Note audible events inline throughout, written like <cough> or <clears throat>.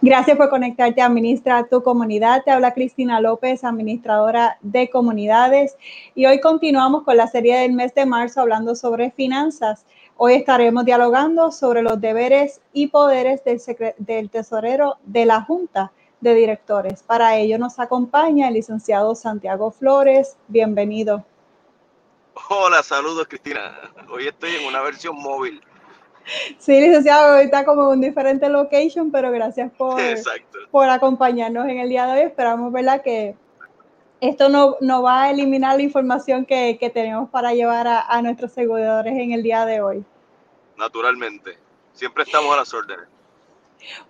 Gracias por conectarte a tu Comunidad. Te habla Cristina López, administradora de comunidades. Y hoy continuamos con la serie del mes de marzo hablando sobre finanzas. Hoy estaremos dialogando sobre los deberes y poderes del, del tesorero de la Junta de Directores. Para ello nos acompaña el licenciado Santiago Flores. Bienvenido. Hola, saludos Cristina. Hoy estoy en una versión móvil. <laughs> Sí, licenciado, está como en un diferente location, pero gracias por, por acompañarnos en el día de hoy. Esperamos, ¿verdad?, que esto no, no va a eliminar la información que, que tenemos para llevar a, a, nuestros seguidores en el día de hoy. Naturalmente, siempre estamos a las órdenes.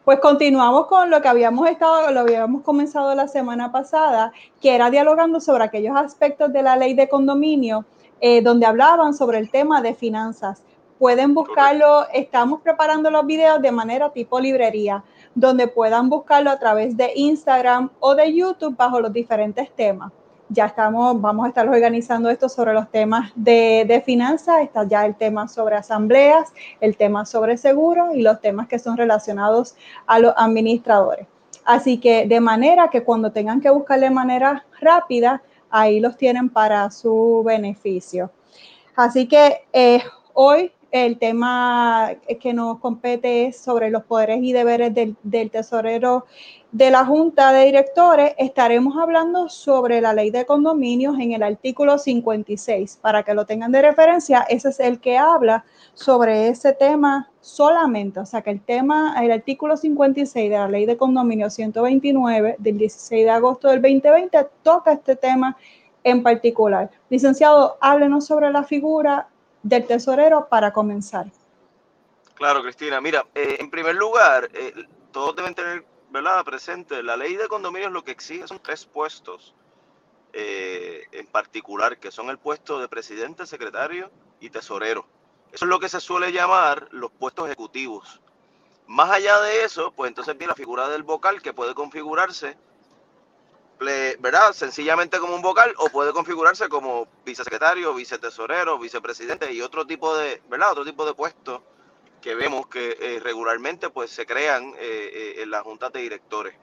Pues continuamos con lo que habíamos estado, lo habíamos comenzado la semana pasada, que era dialogando sobre aquellos aspectos de la ley de condominio, eh, donde hablaban sobre el tema de finanzas. Pueden buscarlo, estamos preparando los videos de manera tipo librería, donde puedan buscarlo a través de Instagram o de YouTube bajo los diferentes temas. Ya estamos, vamos a estar organizando esto sobre los temas de, de finanzas, está ya el tema sobre asambleas, el tema sobre seguro y los temas que son relacionados a los administradores. Así que de manera que cuando tengan que buscar de manera rápida, ahí los tienen para su beneficio. Así que eh, hoy el tema que nos compete es sobre los poderes y deberes del, del, tesorero de la Junta de Directores. Estaremos hablando sobre la ley de condominios en el artículo 56. Para que lo tengan de referencia, ese es el que habla sobre ese tema solamente. O sea que el tema, el artículo 56 de la ley de condominios 129 del 16 de agosto del 2020 toca este tema en particular. Licenciado, háblenos sobre la figura del tesorero para comenzar. Claro, Cristina. Mira, eh, en primer lugar, eh, todos deben tener ¿verdad? presente, la ley de condominios lo que exige son tres puestos eh, en particular, que son el puesto de presidente, secretario y tesorero. Eso es lo que se suele llamar los puestos ejecutivos. Más allá de eso, pues entonces viene la figura del vocal que puede configurarse ¿verdad? Sencillamente como un vocal o puede configurarse como vicesecretario, vicetesorero, vicepresidente y otro tipo de, ¿verdad? Otro tipo de puestos que vemos que eh, regularmente pues se crean eh, eh, en la junta de directores.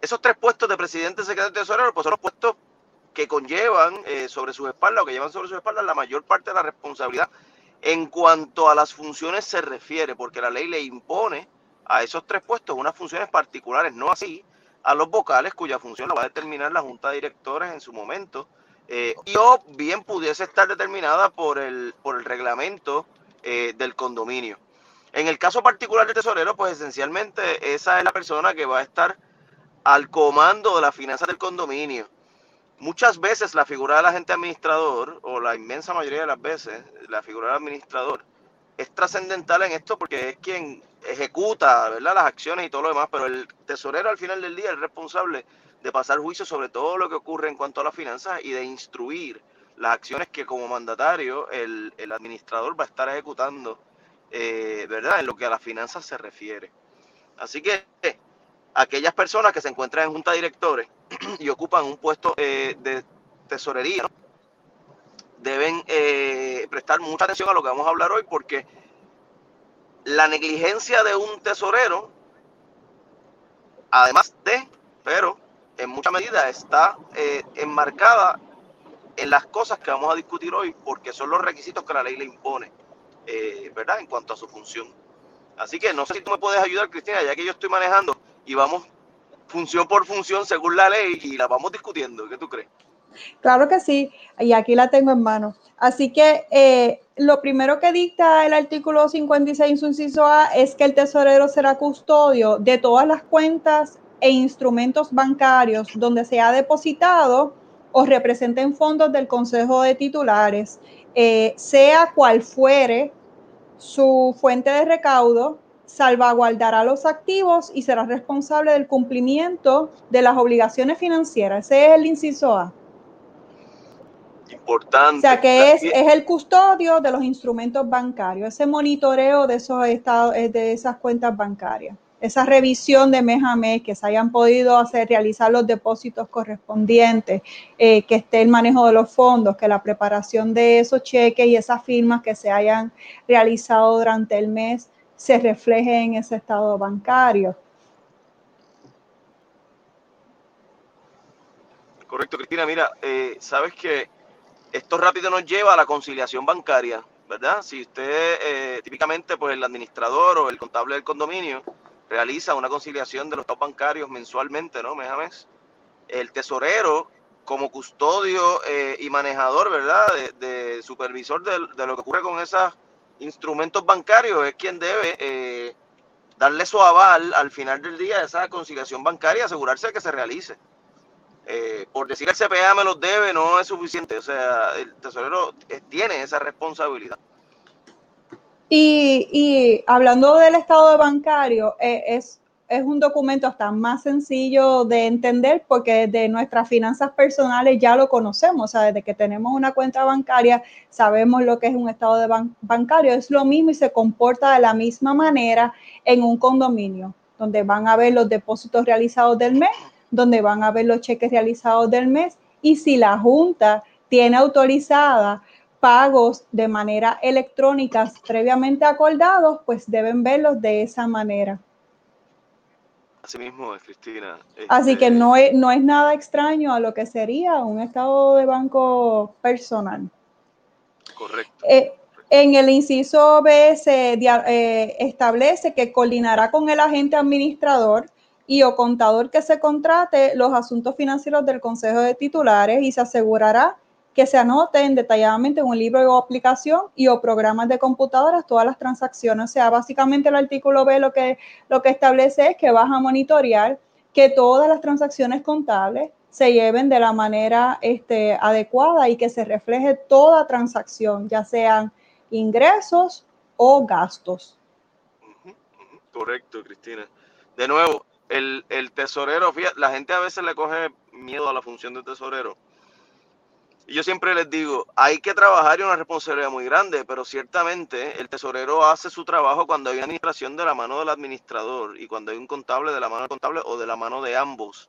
Esos tres puestos de presidente, secretario y tesorero pues son los puestos que conllevan sobre sus espaldas o que llevan sobre sus espaldas la mayor parte de la responsabilidad en cuanto a las funciones se refiere, porque la ley le impone a esos tres puestos unas funciones particulares, no así a los vocales cuya función la va a determinar la Junta de Directores en su momento, eh, y o bien pudiese estar determinada por el, por el reglamento eh, del condominio. En el caso particular del tesorero, pues esencialmente esa es la persona que va a estar al comando de la finanzas del condominio. Muchas veces la figura del agente administrador, o la inmensa mayoría de las veces, la figura del administrador, es trascendental en esto porque es quien ejecuta ¿verdad? las acciones y todo lo demás, pero el tesorero al final del día es responsable de pasar juicio sobre todo lo que ocurre en cuanto a las finanzas y de instruir las acciones que como mandatario el, el administrador va a estar ejecutando, eh, ¿verdad? En lo que a las finanzas se refiere. Así que aquellas personas que se encuentran en junta de directores <clears throat> y ocupan un puesto eh, de tesorería, deben eh, prestar mucha atención a lo que vamos a hablar hoy porque la negligencia de un tesorero, además de, pero en mucha medida está eh, enmarcada en las cosas que vamos a discutir hoy, porque son los requisitos que la ley le impone, eh, ¿verdad? En cuanto a su función. Así que no sé si tú me puedes ayudar, Cristina, ya que yo estoy manejando y vamos función por función según la ley y la vamos discutiendo. ¿Qué tú crees? Claro que sí, y aquí la tengo en mano. Así que eh, lo primero que dicta el artículo 56, inciso A, es que el tesorero será custodio de todas las cuentas e instrumentos bancarios donde se ha depositado o representen fondos del Consejo de Titulares, eh, sea cual fuere su fuente de recaudo, salvaguardará los activos y será responsable del cumplimiento de las obligaciones financieras. Ese es el inciso A o sea, que es, es el custodio de los instrumentos bancarios, ese monitoreo de, esos estados, eh, de esas cuentas bancarias, esa revisión de mes a mes, que se hayan podido hacer, realizar los depósitos correspondientes, eh, que esté el manejo de los fondos, que la preparación de esos cheques y esas firmas que se hayan realizado durante el mes se refleje en ese estado bancario. Correcto, Cristina. Mira, eh, sabes que esto rápido nos lleva a la conciliación bancaria, ¿verdad? Si usted, eh, típicamente, pues el administrador o el contable del condominio realiza una conciliación de los top bancarios mensualmente, ¿no? Mes a. El tesorero, como custodio eh, y manejador, ¿verdad? De, supervisor de, de, lo que ocurre con esos instrumentos bancarios, es quien debe darle su aval al final del día a esa conciliación bancaria y asegurarse de que se realice. Eh, por decir el CPA me los debe no es suficiente, o sea, el tesorero tiene esa responsabilidad. Y, hablando del estado bancario, eh, es, un documento hasta más sencillo de entender porque desde nuestras finanzas personales ya lo conocemos, o sea, desde que tenemos una cuenta bancaria sabemos lo que es un estado de bancario, es lo mismo y se comporta de la misma manera en un condominio, donde van a ver los depósitos realizados del mes donde van a ver los cheques realizados del mes y si la Junta tiene autorizada pagos de manera electrónica previamente acordados, pues deben verlos de esa manera. Así mismo es, Cristina. Así que este no es, no es nada extraño a lo que sería un estado de banco personal. Correcto. Eh, en el inciso B se eh, establece que coordinará con el agente administrador y o contador que se contrate los asuntos financieros del Consejo de Titulares y se asegurará que se anoten detalladamente en un libro o aplicación y o programas de computadoras todas las transacciones. O sea, básicamente el artículo B lo que, lo que establece es que vas a monitorear que todas las transacciones contables se lleven de la manera este, adecuada y que se refleje toda transacción, ya sean ingresos o gastos. Correcto, Cristina. De nuevo, el, tesorero, fíjate, la gente a veces le coge miedo a la función de tesorero. Y yo siempre les digo, hay que trabajar y una responsabilidad muy grande, pero ciertamente el tesorero hace su trabajo cuando hay una administración de la mano del administrador y cuando hay un contable de la mano del contable o de la mano de ambos.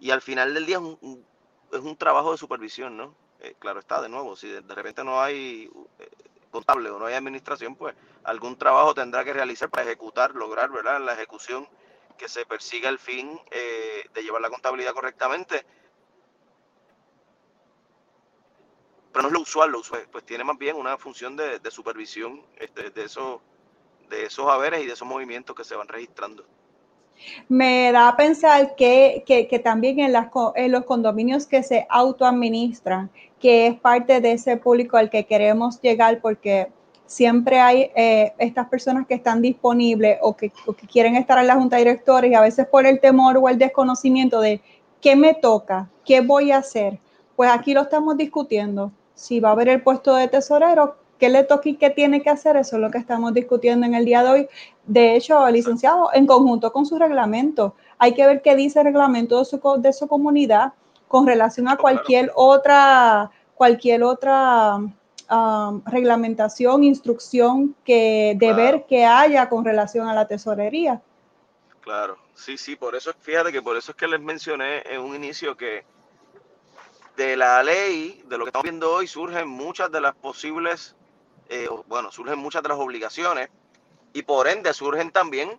Y al final del día es un, es un trabajo de supervisión, ¿no? Eh, claro está, de nuevo, si de, repente no hay eh, contable o no hay administración, pues algún trabajo tendrá que realizar para ejecutar, lograr, ¿verdad? La ejecución que se persiga el fin eh, de llevar la contabilidad correctamente. Pero no es lo usual, lo usual, pues tiene más bien una función de, supervisión este, de, esos, de esos haberes y de esos movimientos que se van registrando. Me da a pensar que, que, también en, las, en los condominios que se autoadministran, que es parte de ese público al que queremos llegar, porque siempre hay eh, estas personas que están disponibles o que, quieren estar en la junta de directores y a veces por el temor o el desconocimiento de qué me toca, qué voy a hacer. Pues aquí lo estamos discutiendo. Si va a haber el puesto de tesorero, qué le toca y qué tiene que hacer, eso es lo que estamos discutiendo en el día de hoy. De hecho, licenciado, en conjunto con su reglamento, hay que ver qué dice el reglamento de su, de su comunidad con relación a cualquier otra, cualquier otra reglamentación, instrucción, que deber que haya con relación a la tesorería. Claro, sí, sí, por eso, fíjate que por eso es que les mencioné en un inicio que de la ley, de lo que estamos viendo hoy, surgen muchas de las posibles, eh, bueno, surgen muchas de las obligaciones y por ende surgen también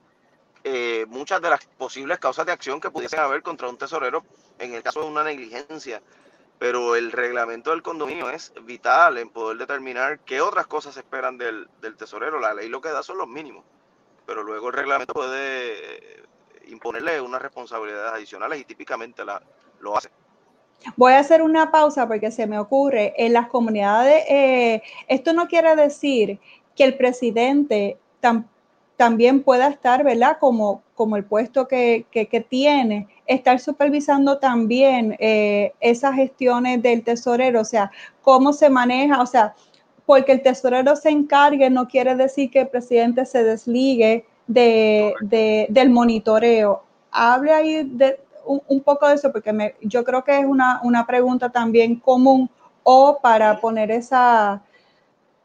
eh, muchas de las posibles causas de acción que pudiesen haber contra un tesorero en el caso de una negligencia pero el reglamento del condominio es vital en poder determinar qué otras cosas esperan del, tesorero. La ley lo que da son los mínimos, pero luego el reglamento puede eh, imponerle unas responsabilidades adicionales y típicamente la, lo hace. Voy a hacer una pausa porque se me ocurre, en las comunidades, eh, esto no quiere decir que el presidente también pueda estar, ¿verdad? Como, como el puesto que, que tiene, estar supervisando también eh, esas gestiones del tesorero, o sea, cómo se maneja, o sea, porque el tesorero se encargue no quiere decir que el presidente se desligue de, del monitoreo. Hable ahí de, un, poco de eso, porque me, yo creo que es una, una pregunta también común o para poner esa,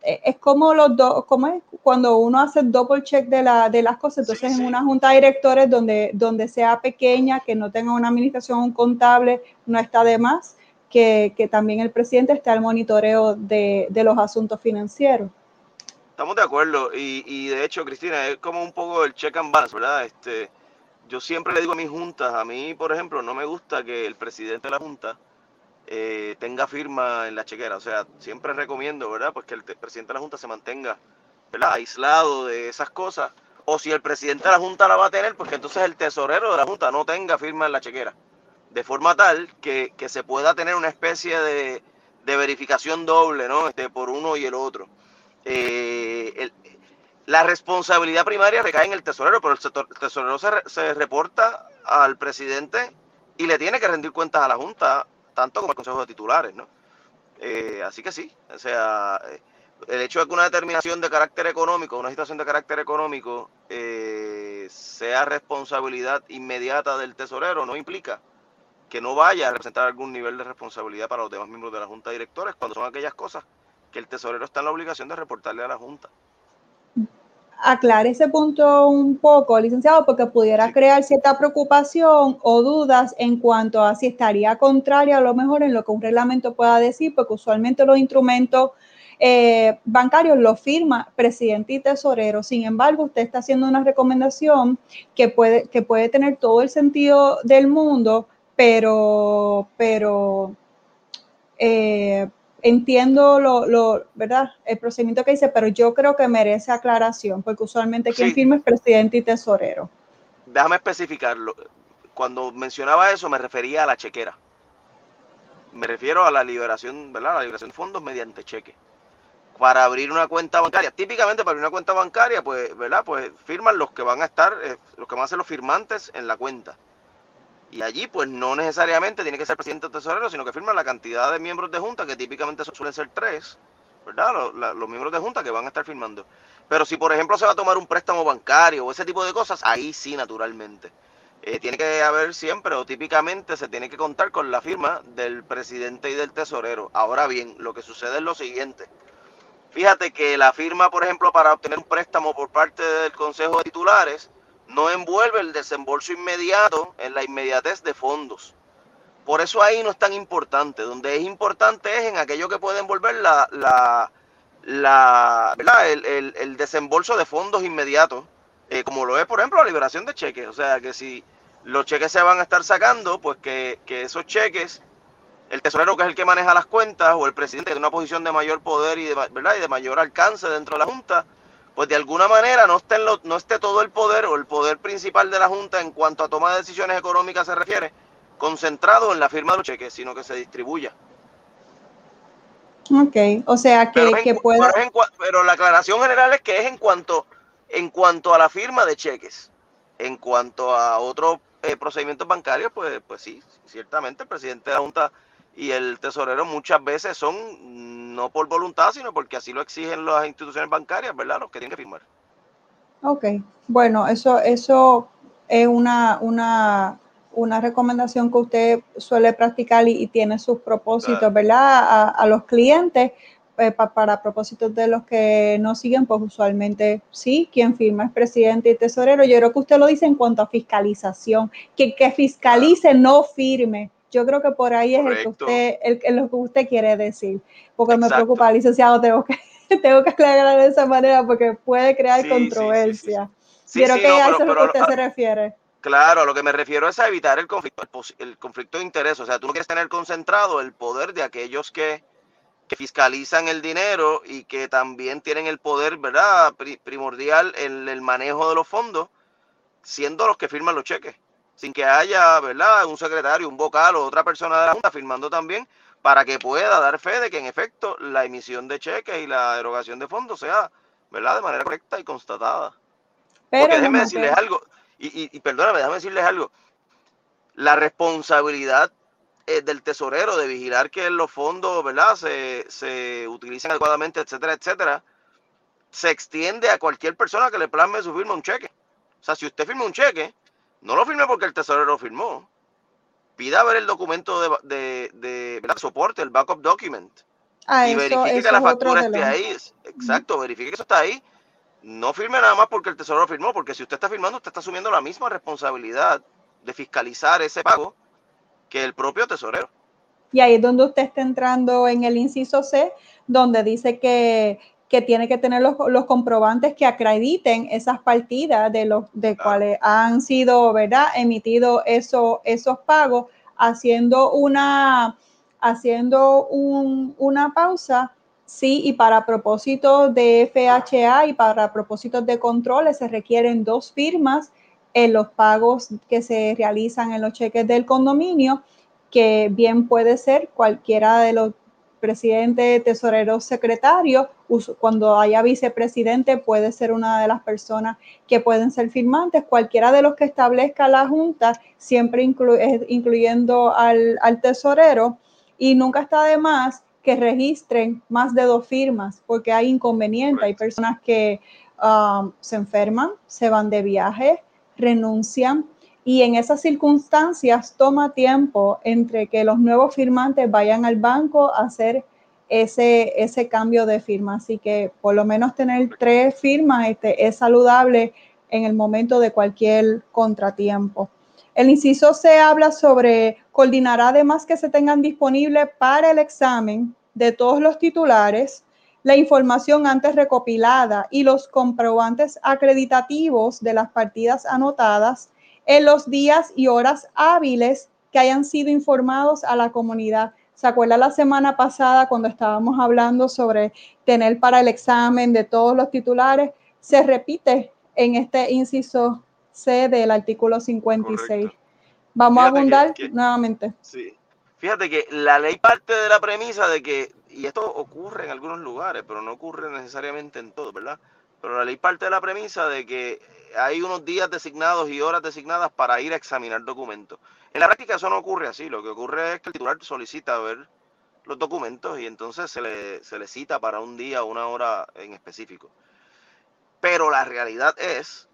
es como los dos, como es cuando uno hace double check de, la, de las cosas, entonces en una junta de directores donde, donde sea pequeña, que no tenga una administración, un contable, no está de más, que, que también el presidente esté al monitoreo de, de, los asuntos financieros. Estamos de acuerdo y, y, de hecho, Cristina, es como un poco el check and balance, ¿verdad? Este, yo siempre le digo a mis juntas, a mí, por ejemplo, no me gusta que el presidente de la junta eh, tenga firma en la chequera. O sea, siempre recomiendo, ¿verdad? Pues que el presidente de la Junta se mantenga. Aislado de esas cosas. O si el presidente de la Junta la va a tener, pues que entonces el tesorero de la Junta no tenga firma en la chequera. De forma tal que, se pueda tener una especie de, verificación doble, ¿no? Este, por uno y el otro. Eh, la responsabilidad primaria recae en el tesorero, pero el, tesorero se, se reporta al presidente y le tiene que rendir cuentas a la Junta tanto como el Consejo de Titulares, ¿no? Eh, así que sí, o sea, eh, el hecho de que una determinación de carácter económico, una situación de carácter económico, eh, sea responsabilidad inmediata del tesorero, no implica que no vaya a representar algún nivel de responsabilidad para los demás miembros de la Junta de Directores, cuando son aquellas cosas que el tesorero está en la obligación de reportarle a la Junta aclare ese punto un poco, licenciado, porque pudiera crear cierta preocupación o dudas en cuanto a si estaría contrario a lo mejor en lo que un reglamento pueda decir, porque usualmente los instrumentos eh, bancarios los firma presidente y tesorero. Sin embargo, usted está haciendo una recomendación que puede, que puede tener todo el sentido del mundo, pero, pero eh, entiendo lo, ¿verdad? El procedimiento que dice, pero yo creo que merece aclaración, porque usualmente quien firma es presidente y tesorero. Déjame especificarlo. Cuando mencionaba eso me refería a la chequera. Me refiero a la liberación, ¿verdad? La liberación de fondos mediante cheque. Para abrir una cuenta bancaria, típicamente para abrir una cuenta bancaria, pues, ¿verdad? Pues firman los que van a estar, eh, los que van a ser los firmantes en la cuenta y allí, pues no necesariamente tiene que ser presidente o tesorero, sino que firma la cantidad de miembros de junta, que típicamente suelen ser tres, ¿verdad? Los, miembros de junta que van a estar firmando. Pero si, por ejemplo, se va a tomar un préstamo bancario o ese tipo de cosas, ahí sí, naturalmente. Eh, tiene que haber siempre, o típicamente se tiene que contar con la firma del presidente y del tesorero. Ahora bien, lo que sucede es lo siguiente. Fíjate que la firma, por ejemplo, para obtener un préstamo por parte del Consejo de Titulares, no envuelve el desembolso inmediato en la inmediatez de fondos. Por eso ahí no es tan importante. Donde es importante es en aquello que puede envolver la, la, la el, desembolso de fondos inmediatos, eh, como lo es, por ejemplo, la liberación de cheques. O sea, que si los cheques se van a estar sacando, pues que, que esos cheques, el tesorero que es el que maneja las cuentas, o el presidente de una posición de mayor poder y de, ¿verdad? y de mayor alcance dentro de la Junta, pues de alguna manera no esté, no esté todo el poder o el poder principal de la Junta en cuanto a toma de decisiones económicas se refiere, concentrado en la firma de los cheques, sino que se distribuya. Ok, o sea que, pero, pero, la aclaración general es que es en cuanto, en cuanto a la firma de cheques. En cuanto a otros eh, procedimientos bancarios, pues, pues sí, ciertamente el presidente de la Junta y el tesorero muchas veces son no por voluntad, sino porque así lo exigen las instituciones bancarias, ¿verdad? Los que tienen que firmar. Ok, bueno, eso, eso es una, una, una recomendación que usted suele practicar y, tiene sus propósitos, ¿verdad? A, los clientes, eh, para propósitos de los que no siguen, pues usualmente sí, quien firma es presidente y tesorero. Yo creo que usted lo dice en cuanto a fiscalización, que, que fiscalice, no firme. Yo creo que por ahí es el que usted, el, lo que usted quiere decir, porque me preocupa, licenciado, tengo que, <laughs> tengo que aclarar de esa manera porque puede crear controversia. Quiero que a eso es lo que usted se refiere. Claro, a lo que me refiero es a evitar el conflicto, el, conflicto de interés. O sea, tú no quieres tener concentrado el poder de aquellos que, que fiscalizan el dinero y que también tienen el poder, ¿verdad?, primordial en el manejo de los fondos, siendo los que firman los cheques sin que haya, ¿verdad?, un secretario, un vocal o otra persona de la Junta firmando también para que pueda dar fe de que en efecto la emisión de cheques y la erogación de fondos sea, ¿verdad?, de manera correcta y constatada. Pero Porque déjenme decirles algo, y, y, perdóname, déjame decirles algo. La responsabilidad eh, del tesorero de vigilar que los fondos, ¿verdad?, se, se utilicen adecuadamente, etcétera, etcétera, se extiende a cualquier persona que le plasme su firma un cheque. O sea, si usted firma un cheque, no lo firme porque el tesorero lo firmó. Pida ver el documento de, de, soporte, el backup document. Ah, y verifique que la factura esté ahí. Exacto, verifique que eso está ahí. No firme nada más porque el tesorero lo firmó, porque si usted está firmando, usted está asumiendo la misma responsabilidad de fiscalizar ese pago que el propio tesorero. Y ahí es donde usted está entrando en el inciso C, donde dice que que tiene que tener los, los, comprobantes que acrediten esas partidas de los de cuales han sido, ¿verdad?, emitidos eso, esos pagos, haciendo una, haciendo una pausa, sí, y para propósitos de FHA y para propósitos de controles se requieren dos firmas en los pagos que se realizan en los cheques del condominio, que bien puede ser cualquiera de los presidente, tesorero, secretario. Cuando haya vicepresidente, puede ser una de las personas que pueden ser firmantes. Cualquiera de los que establezca la Junta, siempre incluyendo al, tesorero. Y nunca está de más que registren más de dos firmas, porque hay inconvenientes. Hay personas que um, se enferman, se van de viaje, renuncian y en esas circunstancias toma tiempo entre que los nuevos firmantes vayan al banco a hacer ese, ese cambio de firma. Así que por lo menos tener tres firmas este, es saludable en el momento de cualquier contratiempo. El inciso se habla sobre coordinar además que se tengan disponible para el examen de todos los titulares la información antes recopilada y los comprobantes acreditativos de las partidas anotadas en los días y horas hábiles que hayan sido informados a la comunidad. ¿Se acuerda la semana pasada cuando estábamos hablando sobre tener para el examen de todos los titulares? Se repite en este inciso C del artículo 56. Vamos a abundar nuevamente. Sí. Fíjate que la ley parte de la premisa de que, y esto ocurre en algunos lugares, pero no ocurre necesariamente en todos, ¿verdad? Pero la ley parte de la premisa de que hay unos días designados y horas designadas para ir a examinar documentos. En la práctica eso no ocurre así, lo que ocurre es que el titular solicita ver los documentos y entonces se le, se le cita para un día o una hora en específico. Pero la realidad es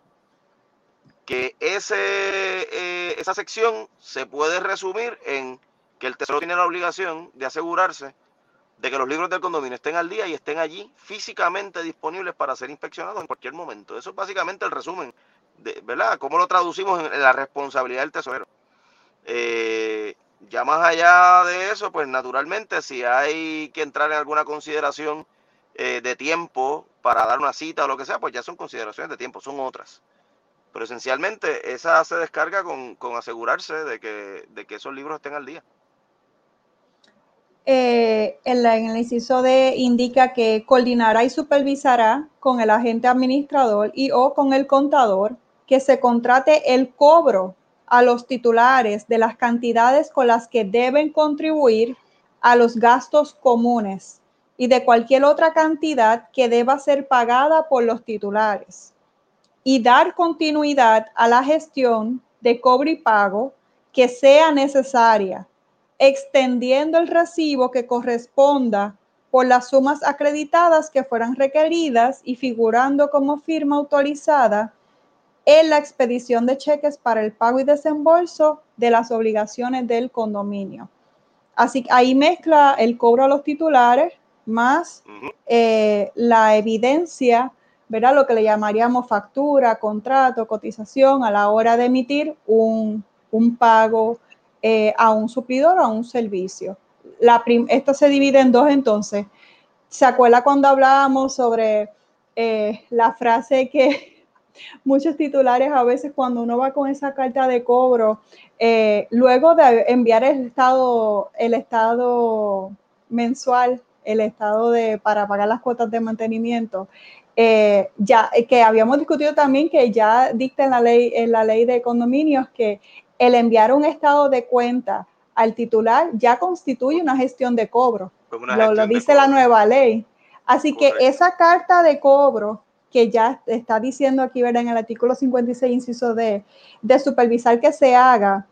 que ese, eh, esa sección se puede resumir en que el Tesoro tiene la obligación de asegurarse de que los libros del condominio estén al día y estén allí físicamente disponibles para ser inspeccionados en cualquier momento. Eso es básicamente el resumen, de, ¿verdad? ¿Cómo lo traducimos en la responsabilidad del tesorero? Eh, ya más allá de eso, pues naturalmente si hay que entrar en alguna consideración eh, de tiempo para dar una cita o lo que sea, pues ya son consideraciones de tiempo, son otras. Pero esencialmente esa se descarga con, con asegurarse de que, de que esos libros estén al día. Eh, en, el inciso D indica que coordinará y supervisará con el agente administrador y o con el contador que se contrate el cobro a los titulares de las cantidades con las que deben contribuir a los gastos comunes y de cualquier otra cantidad que deba ser pagada por los titulares y dar continuidad a la gestión de cobro y pago que sea necesaria extendiendo el recibo que corresponda por las sumas acreditadas que fueran requeridas y figurando como firma autorizada en la expedición de cheques para el pago y desembolso de las obligaciones del condominio. Así que ahí mezcla el cobro a los titulares más eh, la evidencia, ¿verdad? Lo que le llamaríamos factura, contrato, cotización a la hora de emitir un, un pago eh, a un suplidor o a un servicio. La esto se divide en dos entonces. ¿Se acuerda cuando hablábamos sobre eh, la frase que <laughs> muchos titulares a veces cuando uno va con esa carta de cobro, eh, luego de enviar el estado, el estado mensual, el estado de para pagar las cuotas de mantenimiento, ya que habíamos discutido también que ya dicta en la ley en la ley de condominios que el enviar un estado de cuenta al titular ya constituye una gestión de cobro. Lo, dice la nueva ley. Así que esa carta de cobro que ya está diciendo aquí, ¿verdad? En el artículo 56, inciso D, de supervisar que se haga,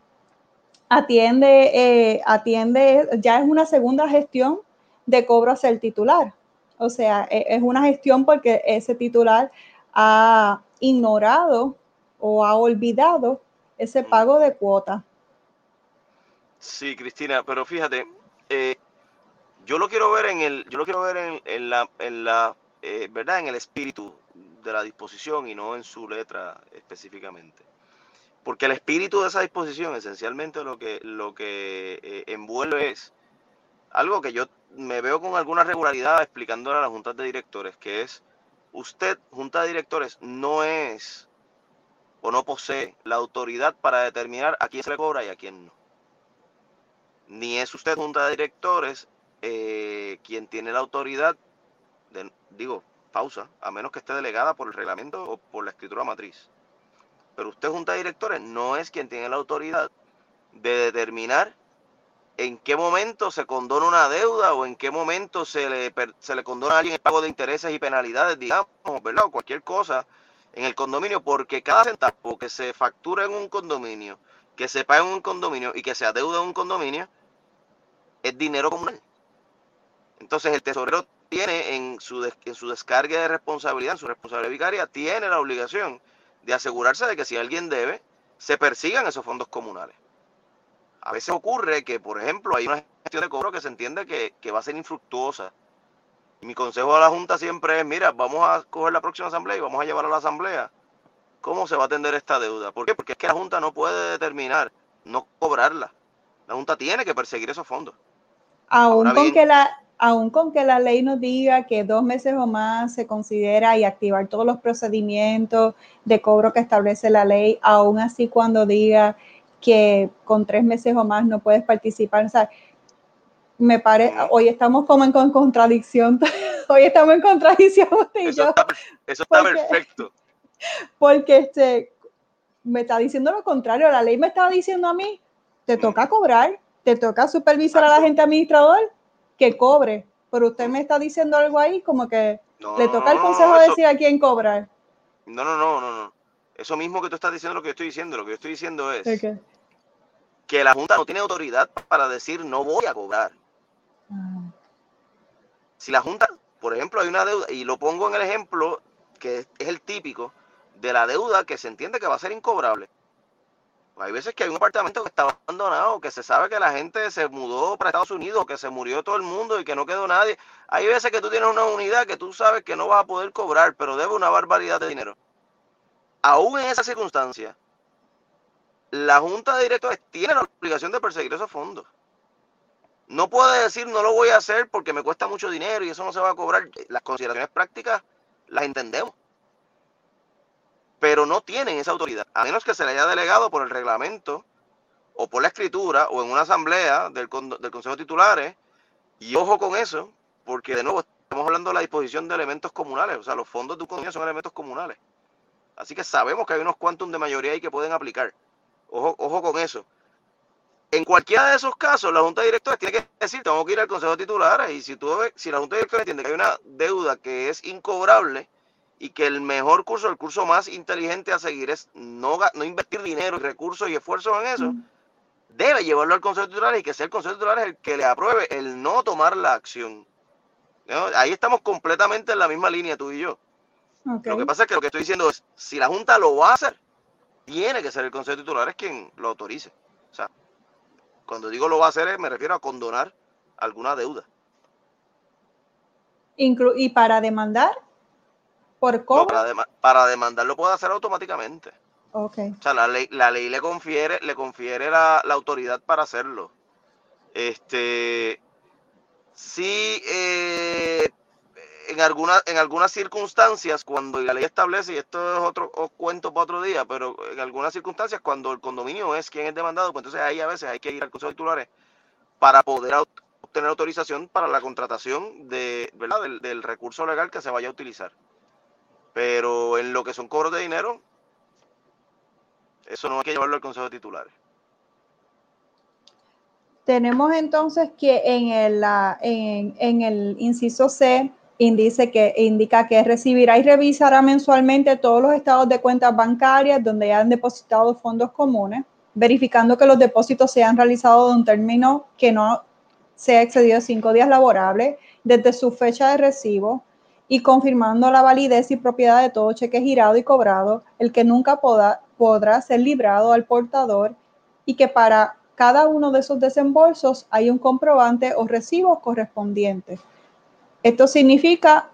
atiende, eh, atiende, ya es una segunda gestión de cobro hacia el titular. O sea, e, es una gestión porque ese titular ha ignorado o ha olvidado ese pago de cuota. Sí, Cristina, pero fíjate, eh, yo lo quiero ver en el, yo lo quiero ver en, la, en la eh, verdad, en el espíritu de la disposición y no en su letra específicamente. Porque el espíritu de esa disposición, esencialmente lo que, lo que eh, envuelve es algo que yo me veo con alguna regularidad explicándole a la junta de directores, que es usted, junta de directores, no es o no posee la autoridad para determinar a quién se le cobra y a quién no. ni es usted junta de directores eh, quien tiene la autoridad, de, digo, pausa, a menos que esté delegada por el reglamento o por la escritura matriz. Pero usted junta de directores no es quien tiene la autoridad de determinar en qué momento se condona una deuda o en qué momento se le, se le condona a alguien el pago de intereses y penalidades, digamos, ¿verdad? O cualquier cosa en el condominio, porque cada centavo que se factura en un condominio, que se paga en un condominio y que se adeuda en un condominio, es dinero comunal. Entonces el tesorero tiene en su, en su descarga de responsabilidad, en su responsabilidad vicaria, tiene la obligación de asegurarse de que si alguien debe, se persigan esos fondos comunales. A veces ocurre que, por ejemplo, hay una gestión de cobro que se entiende que, va a ser infructuosa. Mi consejo a la Junta siempre es, mira, vamos a coger la próxima asamblea y vamos a llevar a la asamblea cómo se va a atender esta deuda. ¿Por qué? Porque es que la Junta no puede determinar no cobrarla. La Junta tiene que perseguir esos fondos. Aún con, que la, aún con que la ley nos diga que dos meses o más se considera y activar todos los procedimientos de cobro que establece la ley, aún así cuando diga que con tres meses o más no puedes participar. O sea, me parece, hoy estamos como en contradicción, <laughs> hoy estamos en contradicción eso Está, eso está perfecto. <laughs> Porque este, me está diciendo lo contrario, la ley me estaba diciendo a mí, te toca cobrar, te toca supervisar a la gente administrador que cobre, pero usted me está diciendo algo ahí como que le toca al consejo decir a quién cobrar. No, no, no, no, no. Eso mismo que tú estás diciendo, lo que yo estoy diciendo, lo que yo estoy diciendo es que la Junta no tiene autoridad para decir no voy a cobrar. Si la Junta, por ejemplo, hay una deuda, y lo pongo en el ejemplo que es, el típico de la deuda que se entiende que va a ser incobrable. Hay veces que hay un apartamento que está abandonado, que se sabe que la gente se mudó para Estados Unidos, que se murió todo el mundo y que no quedó nadie. Hay veces que tú tienes una unidad que tú sabes que no vas a poder cobrar, pero debe una barbaridad de dinero. Aún en esa circunstancia, la Junta de Directores tiene la obligación de perseguir esos fondos. No puede decir no lo voy a hacer porque me cuesta mucho dinero y eso no se va a cobrar. Las consideraciones prácticas las entendemos. Pero no tienen esa autoridad, a menos que se le haya delegado por el reglamento o por la escritura o en una asamblea del, Consejo de Titulares. Y ojo con eso, porque de nuevo estamos hablando de la disposición de elementos comunales. O sea, los fondos de un condominio son elementos comunales. Así que sabemos que hay unos cuantos de mayoría ahí que pueden aplicar. Ojo, con eso. En cualquiera de esos casos, la Junta de Directores tiene que decir, tengo que ir al Consejo de Titulares y si, tú, si la Junta de Directores entiende que hay una deuda que es incobrable y que el mejor curso, el curso más inteligente a seguir es no, no invertir dinero, recursos y esfuerzos en eso, debe llevarlo al Consejo de Titulares y que sea el Consejo de Titulares el que le apruebe el no tomar la acción. Ahí estamos completamente en la misma línea tú y yo. Lo que pasa es que lo que estoy diciendo es, si la Junta lo va a hacer, tiene que ser el Consejo de Titulares quien lo autorice. O sea, cuando digo lo va a hacer, me refiero a condonar alguna deuda. ¿Y para demandar? ¿Por cómo? para, demandar lo puede hacer automáticamente. Okay. O sea, la ley, la ley le confiere, le confiere la, la autoridad para hacerlo. Este, sí, eh, en, algunas en algunas circunstancias, cuando la ley establece, y esto es otro cuento para otro día, pero en algunas circunstancias, cuando el condominio es quien es demandado, pues entonces ahí a veces hay que ir al Consejo de Titulares para poder obtener autorización para la contratación de, ¿verdad? Del, recurso legal que se vaya a utilizar. Pero en lo que son cobros de dinero, eso no hay que llevarlo al Consejo de Titulares. Tenemos entonces que en el, en, en el inciso C que, indica que recibirá y revisará mensualmente todos los estados de cuentas bancarias donde hayan depositado fondos comunes, verificando que los depósitos se han realizado de un término que no sea excedido cinco días laborables desde su fecha de recibo y confirmando la validez y propiedad de todo cheque girado y cobrado, el que nunca podrá ser librado al portador y que para cada uno de esos desembolsos hay un comprobante o recibo correspondiente. Esto significa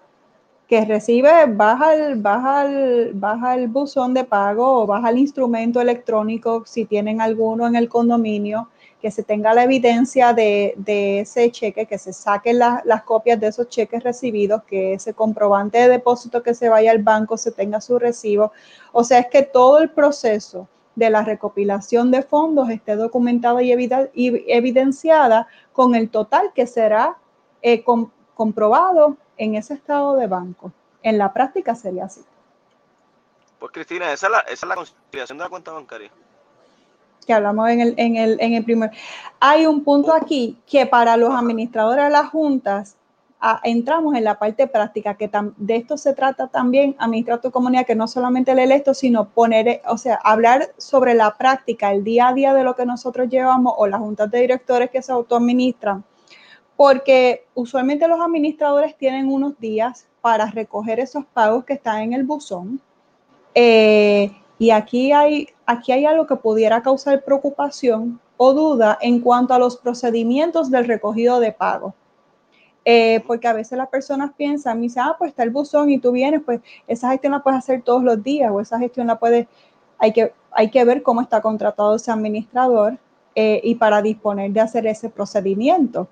que recibe, baja el, baja, el, baja el buzón de pago o baja el instrumento electrónico si tienen alguno en el condominio, que se tenga la evidencia de, ese cheque, que se saquen las copias de esos cheques recibidos, que ese comprobante de depósito que se vaya al banco se tenga su recibo. O sea, es que todo el proceso de la recopilación de fondos esté documentada y, evidenciada con el total que será eh, comprobado en ese estado de banco. En la práctica sería así. Pues Cristina, esa es la, esa es la conciliación de la cuenta bancaria. Que hablamos en el, en, el, en el primer. Hay un punto aquí que para los administradores de las juntas entramos en la parte práctica, que de esto se trata también, administrar tu comunidad, que no solamente el electo, sino poner, o sea, hablar sobre la práctica, el día a día de lo que nosotros llevamos o las juntas de directores que se autoadministran, porque usualmente los administradores tienen unos días para recoger esos pagos que están en el buzón. Eh, y aquí hay, aquí hay algo que pudiera causar preocupación o duda en cuanto a los procedimientos del recogido de pagos. Eh, porque a veces las personas piensan, me dicen, ah, pues está el buzón y tú vienes, pues esa gestión la puedes hacer todos los días o esa gestión la puedes, hay que, hay que ver cómo está contratado ese administrador eh, y para disponer de hacer ese procedimiento.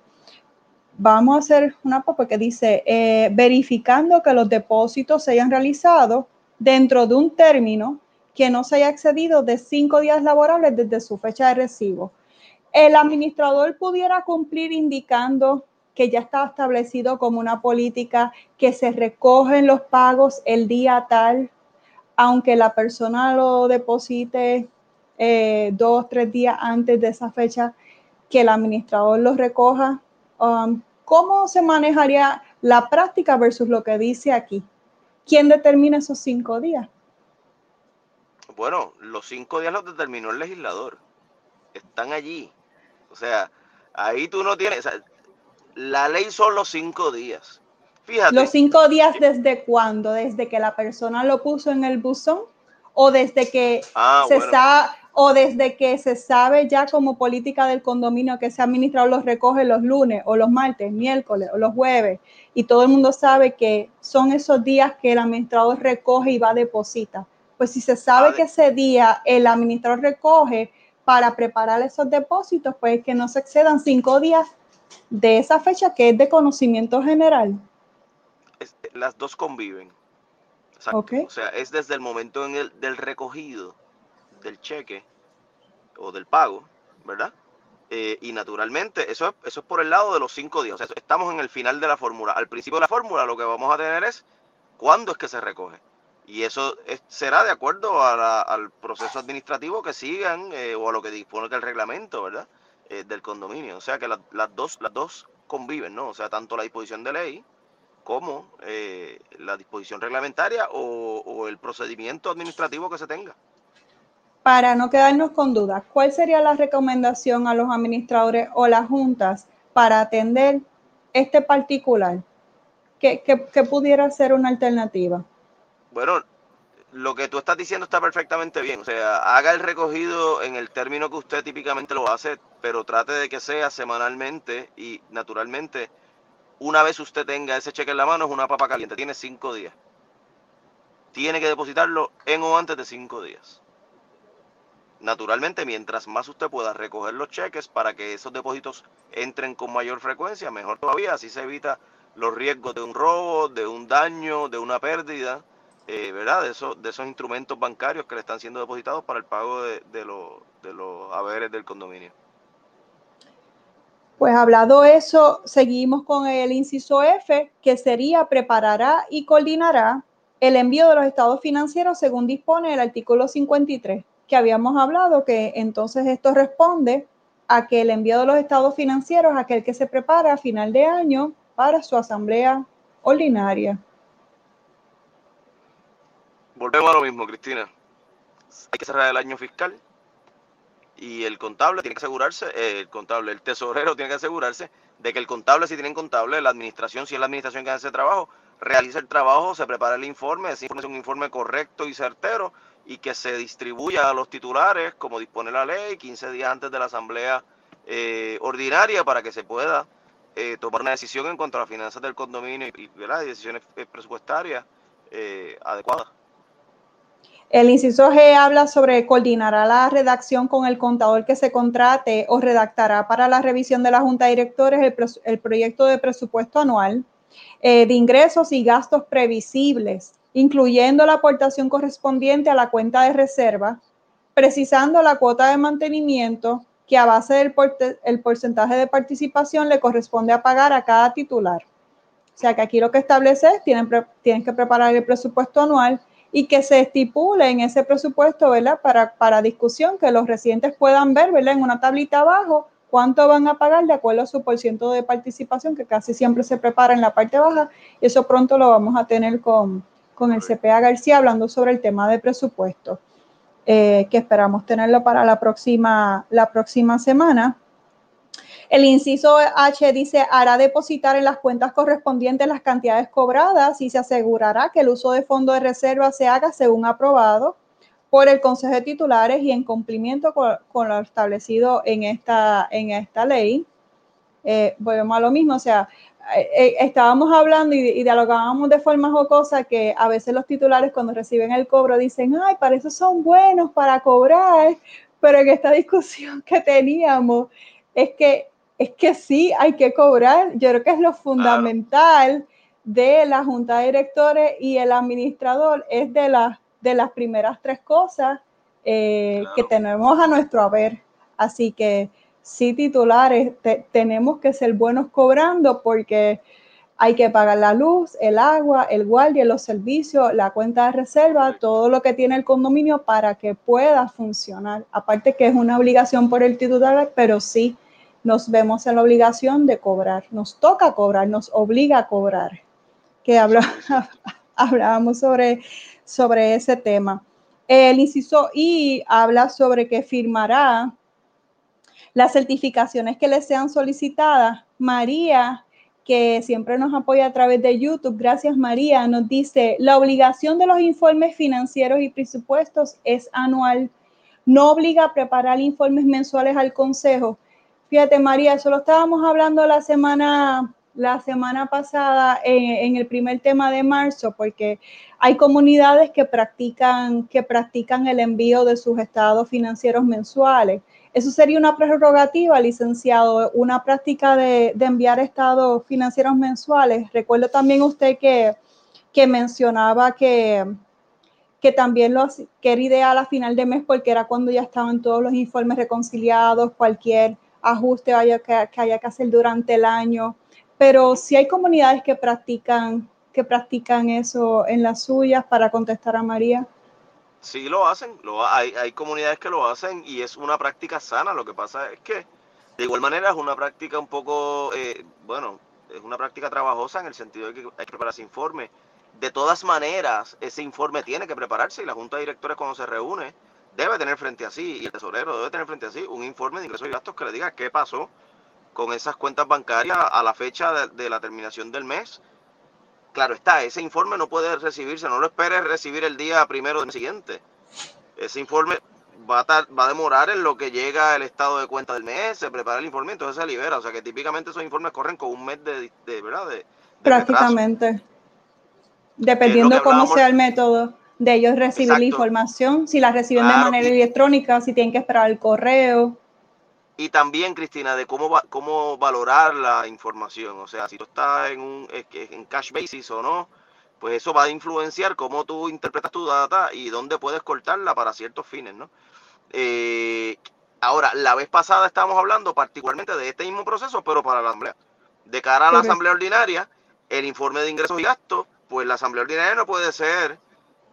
Vamos a hacer una popa que dice, eh, verificando que los depósitos se hayan realizado dentro de un término que no se haya excedido de cinco días laborables desde su fecha de recibo. El administrador pudiera cumplir indicando que ya está establecido como una política que se recogen los pagos el día tal, aunque la persona lo deposite eh, dos, tres días antes de esa fecha, que el administrador los recoja. Um, ¿Cómo se manejaría la práctica versus lo que dice aquí? ¿Quién determina esos cinco días? Bueno, los cinco días los determinó el legislador. Están allí. O sea, ahí tú no tienes, la ley son los cinco días. Fíjate. ¿Los cinco días desde cuándo? ¿Desde que la persona lo puso en el buzón? ¿O desde que ah, se sabe, o desde que se sabe ya como política del condominio que ese administrador los recoge los lunes o los martes, miércoles o los jueves? Y todo el mundo sabe que son esos días que el administrador recoge y va a depositar. Pues si se sabe que ese día el administrador recoge para preparar esos depósitos, pues que no se excedan cinco días de esa fecha que es de conocimiento general? las dos conviven. O sea, es desde el momento en el, del recogido del cheque o del pago, ¿verdad? Eh, y naturalmente, eso es, eso es por el lado de los cinco días. O sea, estamos en el final de la fórmula. Al principio de la fórmula lo que vamos a tener es cuándo es que se recoge. Y eso será de acuerdo al proceso administrativo que sigan eh, o a lo que dispone el reglamento, ¿verdad? Eh, del condominio. O sea que las, dos, las dos conviven, ¿no? O sea, tanto la disposición de ley como la disposición reglamentaria o, el procedimiento administrativo que se tenga. Para no quedarnos con dudas, ¿cuál sería la recomendación a los administradores o las juntas para atender este particular? ¿Qué, qué pudiera ser una alternativa? Bueno, lo que tú estás diciendo está perfectamente bien. O sea, haga el recogido en el término que usted típicamente lo hace, pero trate de que sea semanalmente y naturalmente, una vez usted tenga ese cheque en la mano, es una papa caliente, tiene cinco días. Tiene que depositarlo en o antes de cinco días. Naturalmente, mientras más usted pueda recoger los cheques para que esos depósitos entren con mayor frecuencia, mejor todavía, así se evita los riesgos de un robo, de un daño, de una pérdida eh, ¿verdad? De esos, instrumentos bancarios que le están siendo depositados para el pago de, de, de los haberes del condominio. Pues hablado eso, seguimos con el inciso F, que sería preparará y coordinará el envío de los estados financieros según dispone el artículo 53, que habíamos hablado que entonces esto responde a que el envío de los estados financieros, aquel que se prepara a final de año para su asamblea ordinaria. Volvemos a lo mismo, Cristina. Hay que cerrar el año fiscal y el contable tiene que asegurarse, el contable, el tesorero tiene que asegurarse de que el contable, si tienen contable, la administración, si es la administración que hace ese trabajo, realiza el trabajo, se prepara el informe, ese informe es un informe correcto y certero y que se distribuya a los titulares como dispone la ley 15 días antes de la asamblea eh, ordinaria para que se pueda eh, tomar una decisión en cuanto a las finanzas del condominio y, y decisiones presupuestarias adecuadas. El inciso G habla sobre coordinará la redacción con el contador que se contrate o redactará para la revisión de la Junta de Directores el, proyecto de presupuesto anual eh, de ingresos y gastos previsibles, incluyendo la aportación correspondiente a la cuenta de reserva precisando la cuota de mantenimiento que a base del el porcentaje de participación le corresponde a pagar a cada titular. O sea que aquí lo que establece es, tienen, tienen que preparar el presupuesto anual y que se estipule en ese presupuesto, ¿verdad? Para, para discusión, que los residentes puedan ver, ¿verdad? En una tablita abajo, cuánto van a pagar de acuerdo a su porcentaje de participación, que casi siempre se prepara en la parte baja, eso pronto lo vamos a tener con, con el CPA García hablando sobre el tema de presupuesto, eh, que esperamos tenerlo para la próxima, la próxima semana. El inciso H dice, hará depositar en las cuentas correspondientes las cantidades cobradas y se asegurará que el uso de fondo de reserva se haga según aprobado por el Consejo de Titulares y en cumplimiento con, lo establecido en esta, en esta ley. Eh, volvemos a lo mismo, o sea, eh, eh, estábamos hablando y, y, dialogábamos de forma jocosa que a veces los titulares cuando reciben el cobro dicen, ay, para eso son buenos, para cobrar, pero en esta <laughs> discusión que teníamos es que es que sí, hay que cobrar. Yo creo que es lo fundamental de la junta de directores y el administrador, es de, las de las primeras tres cosas eh, que tenemos a nuestro haber. Así que sí, titulares, tenemos que ser buenos cobrando porque hay que pagar la luz, el agua, el guardia, los servicios, la cuenta de reserva, todo lo que tiene el condominio para que pueda funcionar. Aparte que es una obligación por el titular, pero sí nos vemos en la obligación de cobrar. Nos toca cobrar, nos obliga a cobrar. Que <laughs> hablábamos sobre, sobre ese tema. El inciso I habla sobre que firmará las certificaciones que le sean solicitadas. María, que siempre nos apoya a través de YouTube, gracias María, nos dice, la obligación de los informes financieros y presupuestos es anual. No obliga a preparar informes mensuales al Consejo Fíjate, María, eso lo estábamos hablando la semana, la semana pasada en, el primer tema de marzo, porque hay comunidades que practican, que practican el envío de sus estados financieros mensuales. Eso sería una prerrogativa, licenciado, una práctica de, enviar estados financieros mensuales. Recuerdo también usted que, que mencionaba que, que también lo, que era ideal a final de mes porque era cuando ya estaban todos los informes reconciliados, cualquier ajuste que, haya que hacer durante el año, pero si hay comunidades que practican, que practican eso en las suyas para contestar a María. Sí, lo hacen, lo, hay, hay comunidades que lo hacen y es una práctica sana. Lo que pasa es que, de igual manera, es una práctica un poco, eh, bueno, es una práctica trabajosa en el sentido de que hay que preparar ese informe. De todas maneras, ese informe tiene que prepararse y la Junta de Directores cuando se reúne debe tener frente a sí, y el tesorero debe tener frente a sí, un informe de ingresos y gastos que le diga qué pasó con esas cuentas bancarias a la fecha de, la terminación del mes. Claro está, ese informe no puede recibirse, no lo esperes recibir el día primero del siguiente. Ese informe va a, va a demorar en lo que llega el estado de cuenta del mes, se prepara el informe, entonces se libera. O sea que típicamente esos informes corren con un mes de, ¿verdad? De, Prácticamente. Dependiendo cómo sea el método de ellos recibir la información, si la reciben de manera electrónica, si tienen que esperar el correo. Y también, Cristina, de cómo, va, cómo valorar la información. O sea, si tú estás en, un, en cash basis o no, pues eso va a influenciar cómo tú interpretas tu data y dónde puedes cortarla para ciertos fines, ¿no? Eh, ahora, la vez pasada estábamos hablando particularmente de este mismo proceso, pero para la asamblea. De cara a la asamblea ordinaria, el informe de ingresos y gastos, pues la asamblea ordinaria no puede ser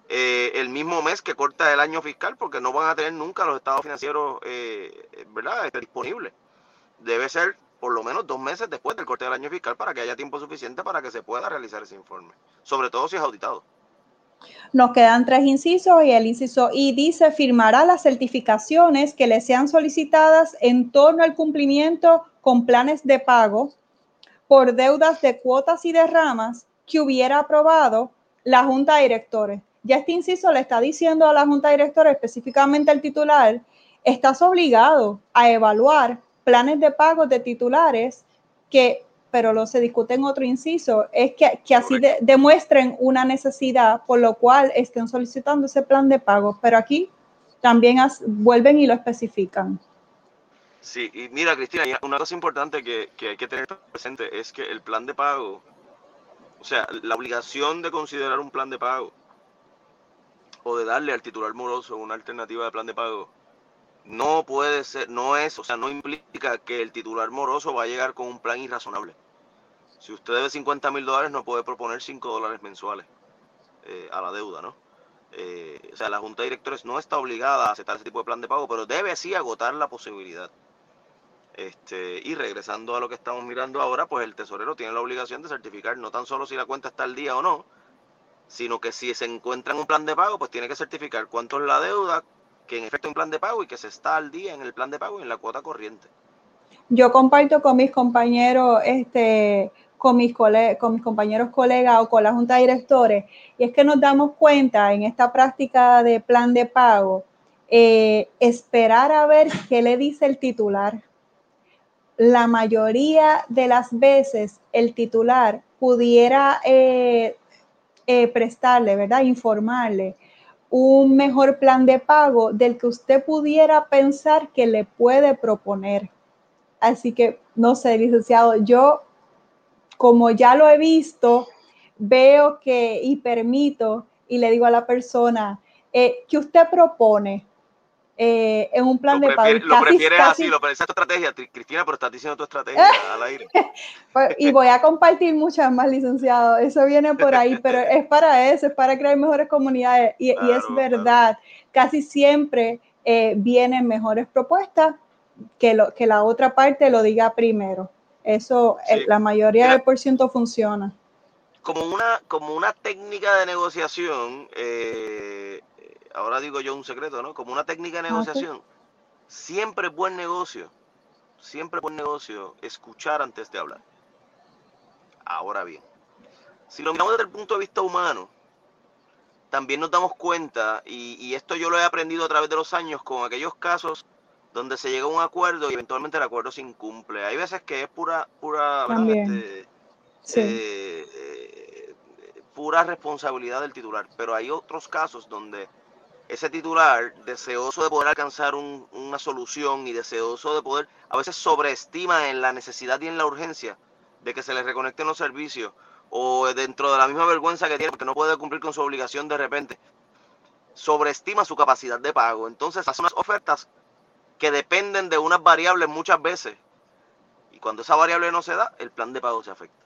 eh, el mismo mes que corta el año fiscal, porque no van a tener nunca los estados financieros eh, ¿verdad? Este, disponibles. Debe ser por lo menos dos meses después del corte del año fiscal para que haya tiempo suficiente para que se pueda realizar ese informe, sobre todo si es auditado. Nos quedan tres incisos y el inciso I dice firmará las certificaciones que le sean solicitadas en torno al cumplimiento con planes de pago por deudas de cuotas y derramas que hubiera aprobado la Junta de Directores ya este inciso le está diciendo a la Junta Directora, específicamente al titular, estás obligado a evaluar planes de pago de titulares que, pero lo se discute en otro inciso, es que, que así demuestren una necesidad por lo cual estén solicitando ese plan de pago. Pero aquí también vuelven y lo especifican. Sí, y mira, Cristina, una cosa importante que, que hay que tener presente es que el plan de pago, o sea, la obligación de considerar un plan de pago o de darle al titular moroso una alternativa de plan de pago no puede ser, no es, o sea, no implica que el titular moroso va a llegar con un plan irrazonable. Si usted debe 50 mil dólares, no puede proponer 5 dólares mensuales eh, a la deuda, ¿no? Eh, o sea, la Junta de Directores no está obligada a aceptar ese tipo de plan de pago, pero debe sí agotar la posibilidad. Este, y regresando a lo que estamos mirando ahora, pues el tesorero tiene la obligación de certificar no tan solo si la cuenta está al día o no, sino que si se encuentra en un plan de pago, pues tiene que certificar cuánto es la deuda, que en efecto es un plan de pago y que se está al día en el plan de pago y en la cuota corriente. Yo comparto con mis compañeros, este, con mis, con mis compañeros colegas o con la junta de directores, y es que nos damos cuenta en esta práctica de plan de pago, eh, esperar a ver qué le dice el titular. La mayoría de las veces el titular pudiera eh, eh, prestarle, ¿verdad? Informarle un mejor plan de pago del que usted pudiera pensar que le puede proponer. Así que, no sé, licenciado, yo, como ya lo he visto, veo que y permito y le digo a la persona, eh, ¿qué usted propone? Eh, en un plan de pago. Lo prefieres así, lo prefieres tu estrategia, Cristina, pero estás diciendo tu estrategia <laughs> al aire. Pues, y voy a compartir muchas más, licenciado. Eso viene por ahí, pero <laughs> es para eso, es para crear mejores comunidades. Y, es verdad, casi siempre eh, vienen mejores propuestas que, lo, que la otra parte lo diga primero. Eso, eh, la mayoría del por ciento funciona. Como una, como una técnica de negociación, eh, ahora digo yo un secreto, ¿no? Como una técnica de negociación, siempre es buen negocio, siempre es buen negocio escuchar antes de hablar. Ahora bien, si lo miramos desde el punto de vista humano, también nos damos cuenta, y, esto yo lo he aprendido a través de los años con aquellos casos donde se llega a un acuerdo y eventualmente el acuerdo se incumple. Hay veces que es pura, pura, este, eh, eh, pura responsabilidad del titular, pero hay otros casos donde ese titular, deseoso de poder alcanzar una solución y deseoso de poder, a veces sobreestima en la necesidad y en la urgencia de que se le reconecten los servicios o dentro de la misma vergüenza que tiene porque no puede cumplir con su obligación de repente, sobreestima su capacidad de pago. Entonces hace unas ofertas que dependen de unas variables muchas veces. Y cuando esa variable no se da, el plan de pago se afecta.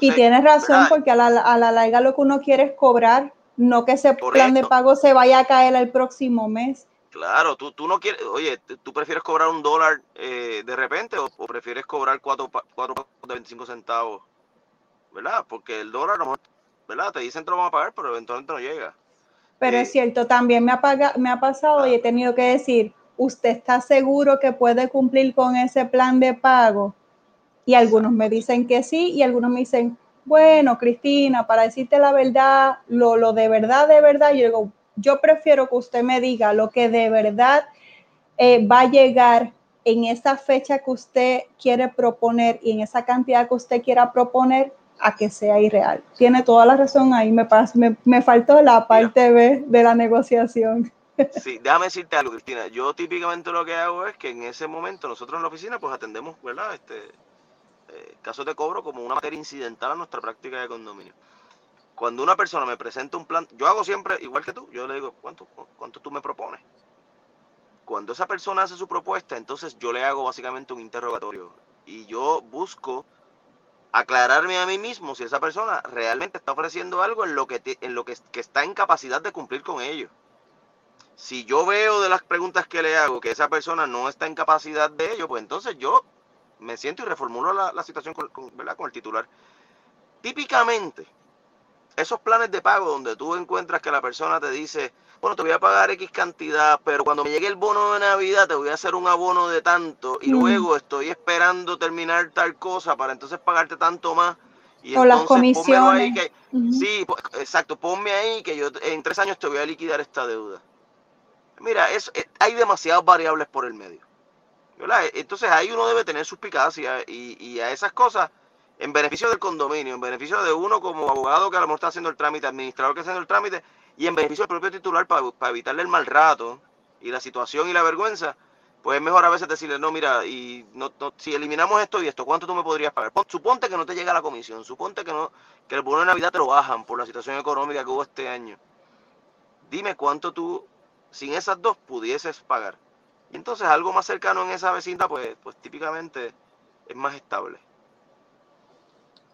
y tienes razón, porque a la, a la larga lo que uno quiere es cobrar no que ese plan de pago se vaya a caer el próximo mes. Claro, tú, tú no quieres, oye, tú prefieres cobrar un dólar eh, de repente o, prefieres cobrar cuatro, cuatro de 25 centavos, ¿verdad? Porque el dólar, ¿verdad? Te dicen que lo vamos a pagar, pero eventualmente no llega. Pero es eh, cierto, también me ha, me ha pasado y he tenido que decir, ¿usted está seguro que puede cumplir con ese plan de pago? Y algunos me dicen que sí y algunos me dicen, bueno, Cristina, para decirte la verdad, lo, lo de verdad, de verdad, yo digo, yo prefiero que usted me diga lo que de verdad eh, va a llegar en esa fecha que usted quiere proponer y en esa cantidad que usted quiera proponer a que sea irreal. Tiene toda la razón ahí, me, me, me faltó la parte B de la negociación. Sí, déjame decirte algo, Cristina. Yo típicamente lo que hago es que en ese momento nosotros en la oficina pues atendemos, ¿verdad? Este, eh, casos de cobro como una materia incidental a nuestra práctica de condominio. Cuando una persona me presenta un plan, yo hago siempre igual que tú, yo le digo, ¿cuánto, cuánto tú me propones? Cuando esa persona hace su propuesta, entonces yo le hago básicamente un interrogatorio y yo busco aclararme a mí mismo si esa persona realmente está ofreciendo algo en lo que, en lo que, que está en capacidad de cumplir con ello. Si yo veo de las preguntas que le hago que esa persona no está en capacidad de ello, pues entonces yo me siento y reformulo la, situación con, el titular. Típicamente, esos planes de pago donde tú encuentras que la persona te dice, bueno, te voy a pagar X cantidad, pero cuando me llegue el bono de Navidad te voy a hacer un abono de tanto y luego estoy esperando terminar tal cosa para entonces pagarte tanto más. Y o las comisiones. que, Sí, exacto, ponme ahí que yo en tres años te voy a liquidar esta deuda. Mira, es, eh, hay demasiadas variables por el medio. Entonces ahí uno debe tener suspicacia y, y a esas cosas, en beneficio del condominio, en beneficio de uno como abogado que a lo mejor está haciendo el trámite, administrador que está haciendo el trámite, y en beneficio del propio titular para, evitarle el mal rato y la situación y la vergüenza, pues es mejor a veces decirle, no, mira, y no, si eliminamos esto y esto, ¿cuánto tú me podrías pagar? Suponte que no te llega la comisión, suponte que no que el bono de Navidad te lo bajan por la situación económica que hubo este año. Dime cuánto tú, sin esas dos, pudieses pagar Y entonces algo más cercano en esa vecindad, pues, pues típicamente es más estable.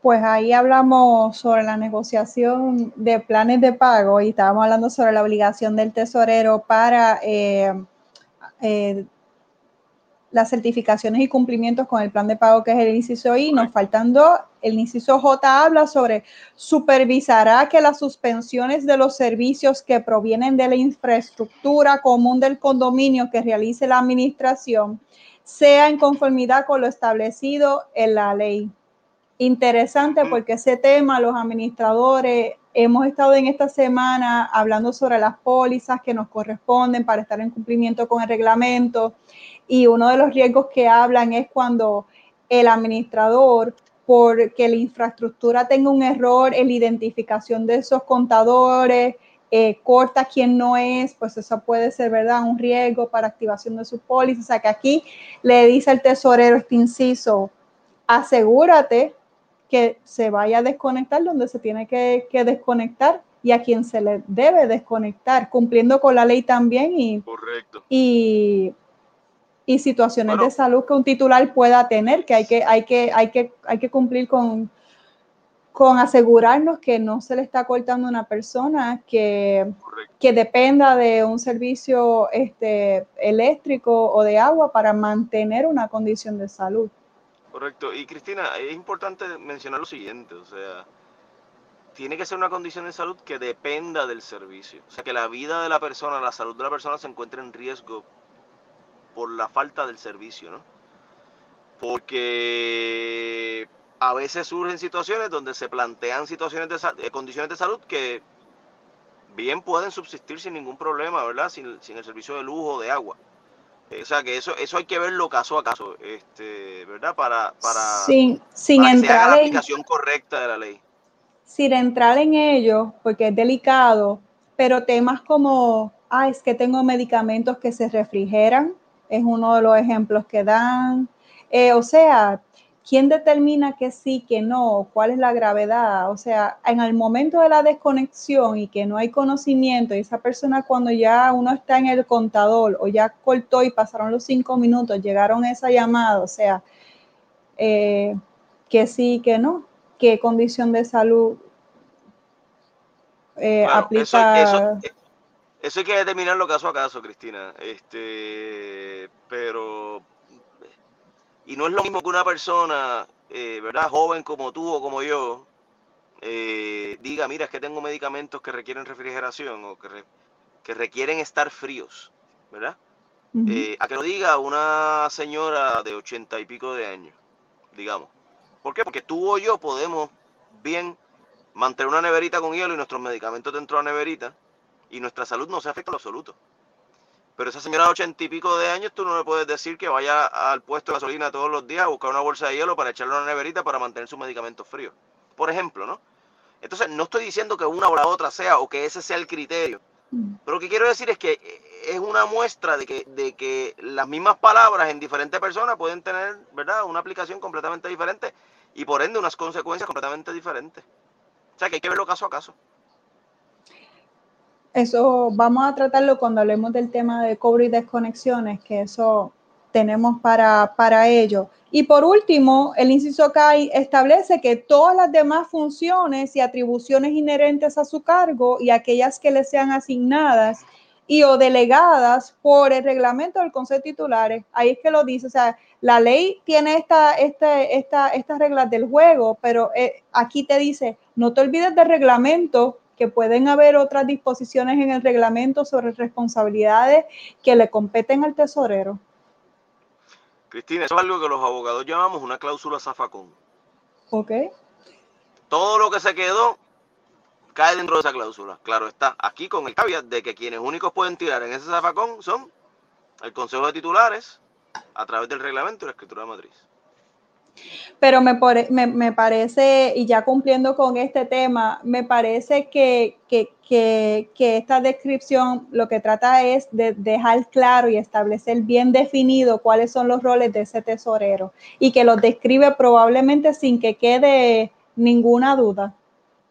Pues ahí hablamos sobre la negociación de planes de pago y estábamos hablando sobre la obligación del tesorero para eh, eh, las certificaciones y cumplimientos con el plan de pago que es el inciso I. Nos faltan dos. El inciso J habla sobre supervisará que las suspensiones de los servicios que provienen de la infraestructura común del condominio que realice la administración sea en conformidad con lo establecido en la ley. Interesante porque ese tema los administradores hemos estado en esta semana hablando sobre las pólizas que nos corresponden para estar en cumplimiento con el reglamento y uno de los riesgos que hablan es cuando el administrador, porque la infraestructura tenga un error en la identificación de esos contadores, eh, corta quien no es, pues eso puede ser, ¿verdad? Un riesgo para activación de su póliza. O sea que aquí le dice el tesorero este inciso, asegúrate que se vaya a desconectar donde se tiene que, que desconectar y a quien se le debe desconectar, cumpliendo con la ley también y, Correcto. y y situaciones de salud que un titular pueda tener, que hay que, hay que, hay que, hay que cumplir con, con asegurarnos que no se le está cortando una persona que, que dependa de un servicio este, eléctrico o de agua para mantener una condición de salud. Correcto. Y Cristina, es importante mencionar lo siguiente, o sea, tiene que ser una condición de salud que dependa del servicio. O sea, que la vida de la persona, la salud de la persona se encuentre en riesgo por la falta del servicio, ¿no? Porque a veces surgen situaciones donde se plantean situaciones de, eh, condiciones de salud que bien pueden subsistir sin ningún problema, ¿verdad? Sin, el servicio de lujo de agua. o sea que eso, eso hay que verlo caso a caso, este, ¿verdad? Para, para, sin, sin entrar la aplicación correcta de la ley. Sin entrar en ello, porque es delicado, pero temas como, ah, es que tengo medicamentos que se refrigeran, es uno de los ejemplos que dan. Eh, o sea, ¿quién determina que sí, que no? ¿Cuál es la gravedad? O sea, en el momento de la desconexión y que no hay conocimiento, y esa persona cuando ya uno está en el contador o ya cortó y pasaron los cinco minutos, llegaron a esa llamada, o sea, eh, que sí, que no, qué condición de salud eh, aplica. Eso hay que determinarlo caso a caso, Cristina. Este, pero y no es lo mismo que una persona, eh, ¿verdad? Joven como tú o como yo, eh, diga, mira, es que tengo medicamentos que requieren refrigeración o que, que requieren estar fríos, ¿verdad? Eh, a que lo diga una señora de ochenta y pico de años, digamos. ¿Por qué? Porque tú o yo podemos bien mantener una neverita con hielo y nuestros medicamentos dentro de la neverita y nuestra salud no se afecta en lo absoluto. Pero esa señora de ochenta y pico de años, tú no le puedes decir que vaya al puesto de gasolina todos los días a buscar una bolsa de hielo para echarle una neverita para mantener sus medicamentos fríos. Por ejemplo, ¿no? Entonces, no estoy diciendo que una o la otra sea o que ese sea el criterio. Mm. Pero lo que quiero decir es que es una muestra de que, de que las mismas palabras en diferentes personas pueden tener, ¿verdad?, una aplicación completamente diferente y por ende unas consecuencias completamente diferentes. O sea que hay que verlo caso a caso. Eso vamos a tratarlo cuando hablemos del tema de cobro y desconexiones, que eso tenemos para, para ello. Y por último, el inciso CAI establece que todas las demás funciones y atribuciones inherentes a su cargo y aquellas que le sean asignadas y o delegadas por el reglamento del Consejo de Titulares, ahí es que lo dice, o sea, la ley tiene esta, este, esta, estas reglas del juego, pero eh, aquí te dice, no te olvides del reglamento que pueden haber otras disposiciones en el reglamento sobre responsabilidades que le competen al tesorero. Cristina, eso es algo que los abogados llamamos una cláusula zafacón. Ok. Todo lo que se quedó cae dentro de esa cláusula. Claro está, aquí con el caveat de que quienes únicos pueden tirar en ese zafacón son el Consejo de Titulares a través del reglamento y la escritura de matriz. Pero me, me, parece, y ya cumpliendo con este tema, me parece que, esta descripción lo que trata es de dejar claro y establecer bien definido cuáles son los roles de ese tesorero y que los describe probablemente sin que quede ninguna duda.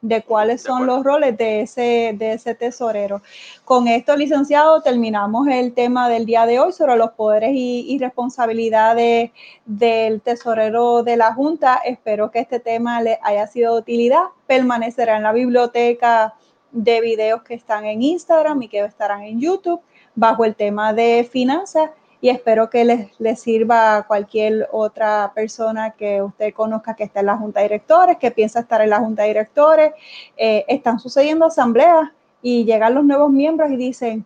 De cuáles son los roles de ese, de ese tesorero. Con esto, licenciado, terminamos el tema del día de hoy sobre los poderes y, responsabilidades del tesorero de la Junta. Espero que este tema le haya sido de utilidad. Permanecerá en la biblioteca de videos que están en Instagram y que estarán en YouTube bajo el tema de finanzas y espero que les, sirva a cualquier otra persona que usted conozca que está en la junta de directores, que piensa estar en la junta de directores. Eh, están sucediendo asambleas y llegan los nuevos miembros y dicen,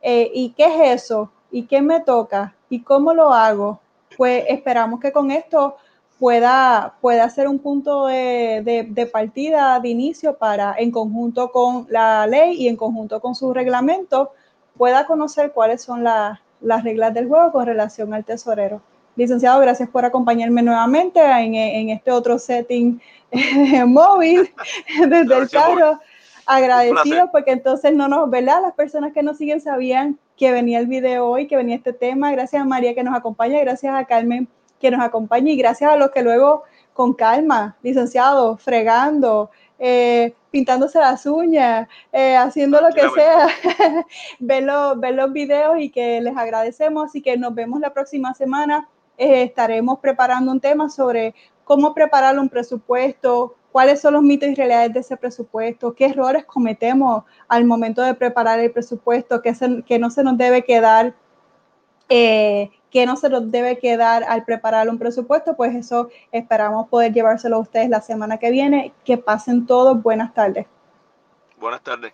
eh, ¿y qué es eso? ¿Y qué me toca? ¿Y cómo lo hago? Pues esperamos que con esto pueda, pueda ser un punto de, de, partida, de inicio para, en conjunto con la ley y en conjunto con su reglamento, pueda conocer cuáles son las las reglas del juego con relación al tesorero. Licenciado, gracias por acompañarme nuevamente en, este otro setting <laughs> móvil desde el carro. Agradecido porque entonces no nos, ¿verdad? Las personas que nos siguen sabían que venía el video hoy, que venía este tema. Gracias a María que nos acompaña, gracias a Carmen que nos acompaña y gracias a los que luego con calma, licenciado, fregando, eh, pintándose las uñas, eh, haciendo lo que sea, ver, los, ver los videos y que les agradecemos. Así que nos vemos la próxima semana. Eh, estaremos preparando un tema sobre cómo preparar un presupuesto, cuáles son los mitos y realidades de ese presupuesto, qué errores cometemos al momento de preparar el presupuesto, que, que no se nos debe quedar eh, que no se nos debe quedar al preparar un presupuesto, pues eso esperamos poder llevárselo a ustedes la semana que viene. Que pasen todos. Buenas tardes. Buenas tardes.